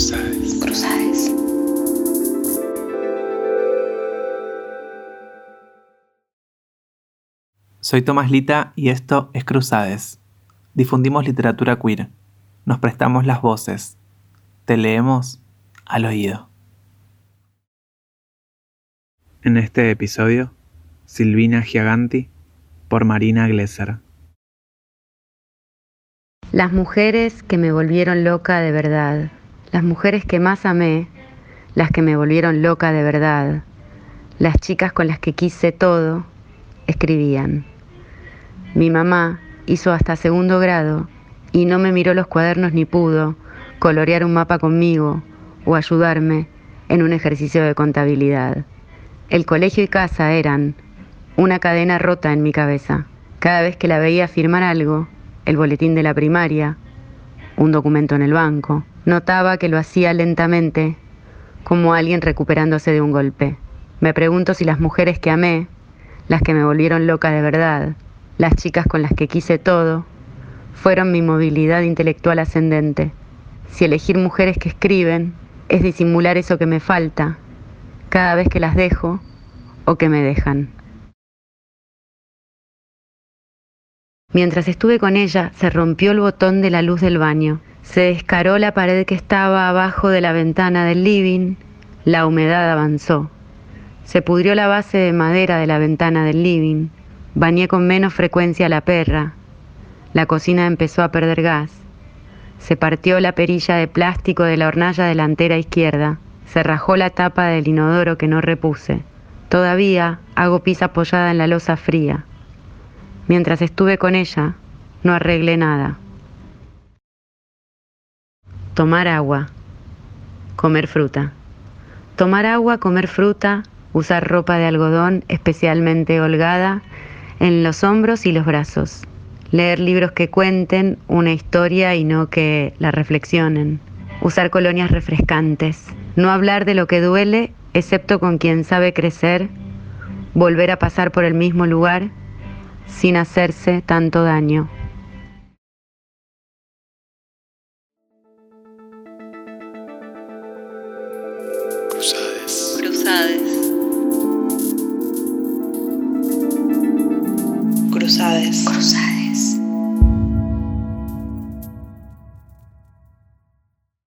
Cruzades. Soy Tomás Lita y esto es Cruzades. Difundimos literatura queer. Nos prestamos las voces. Te leemos al oído. En este episodio, Silvina Giaganti por Marina Glesser. Las mujeres que me volvieron loca de verdad las mujeres que más amé, las que me volvieron loca de verdad, las chicas con las que quise todo, escribían. Mi mamá hizo hasta segundo grado y no me miró los cuadernos ni pudo colorear un mapa conmigo o ayudarme en un ejercicio de contabilidad. El colegio y casa eran una cadena rota en mi cabeza. Cada vez que la veía firmar algo, el boletín de la primaria, un documento en el banco, notaba que lo hacía lentamente, como alguien recuperándose de un golpe. Me pregunto si las mujeres que amé, las que me volvieron loca de verdad, las chicas con las que quise todo, fueron mi movilidad intelectual ascendente. Si elegir mujeres que escriben es disimular eso que me falta cada vez que las dejo o que me dejan. Mientras estuve con ella, se rompió el botón de la luz del baño, se descaró la pared que estaba abajo de la ventana del living, la humedad avanzó, se pudrió la base de madera de la ventana del living, Bañé con menos frecuencia la perra. La cocina empezó a perder gas. Se partió la perilla de plástico de la hornalla delantera izquierda. Se rajó la tapa del inodoro que no repuse. Todavía hago pis apoyada en la losa fría. Mientras estuve con ella, no arreglé nada. Tomar agua. Comer fruta. Tomar agua, comer fruta, usar ropa de algodón especialmente holgada en los hombros y los brazos. Leer libros que cuenten una historia y no que la reflexionen. Usar colonias refrescantes. No hablar de lo que duele excepto con quien sabe crecer. Volver a pasar por el mismo lugar sin hacerse tanto daño. Cruzades. Cruzades. Cruzades. Cruzades.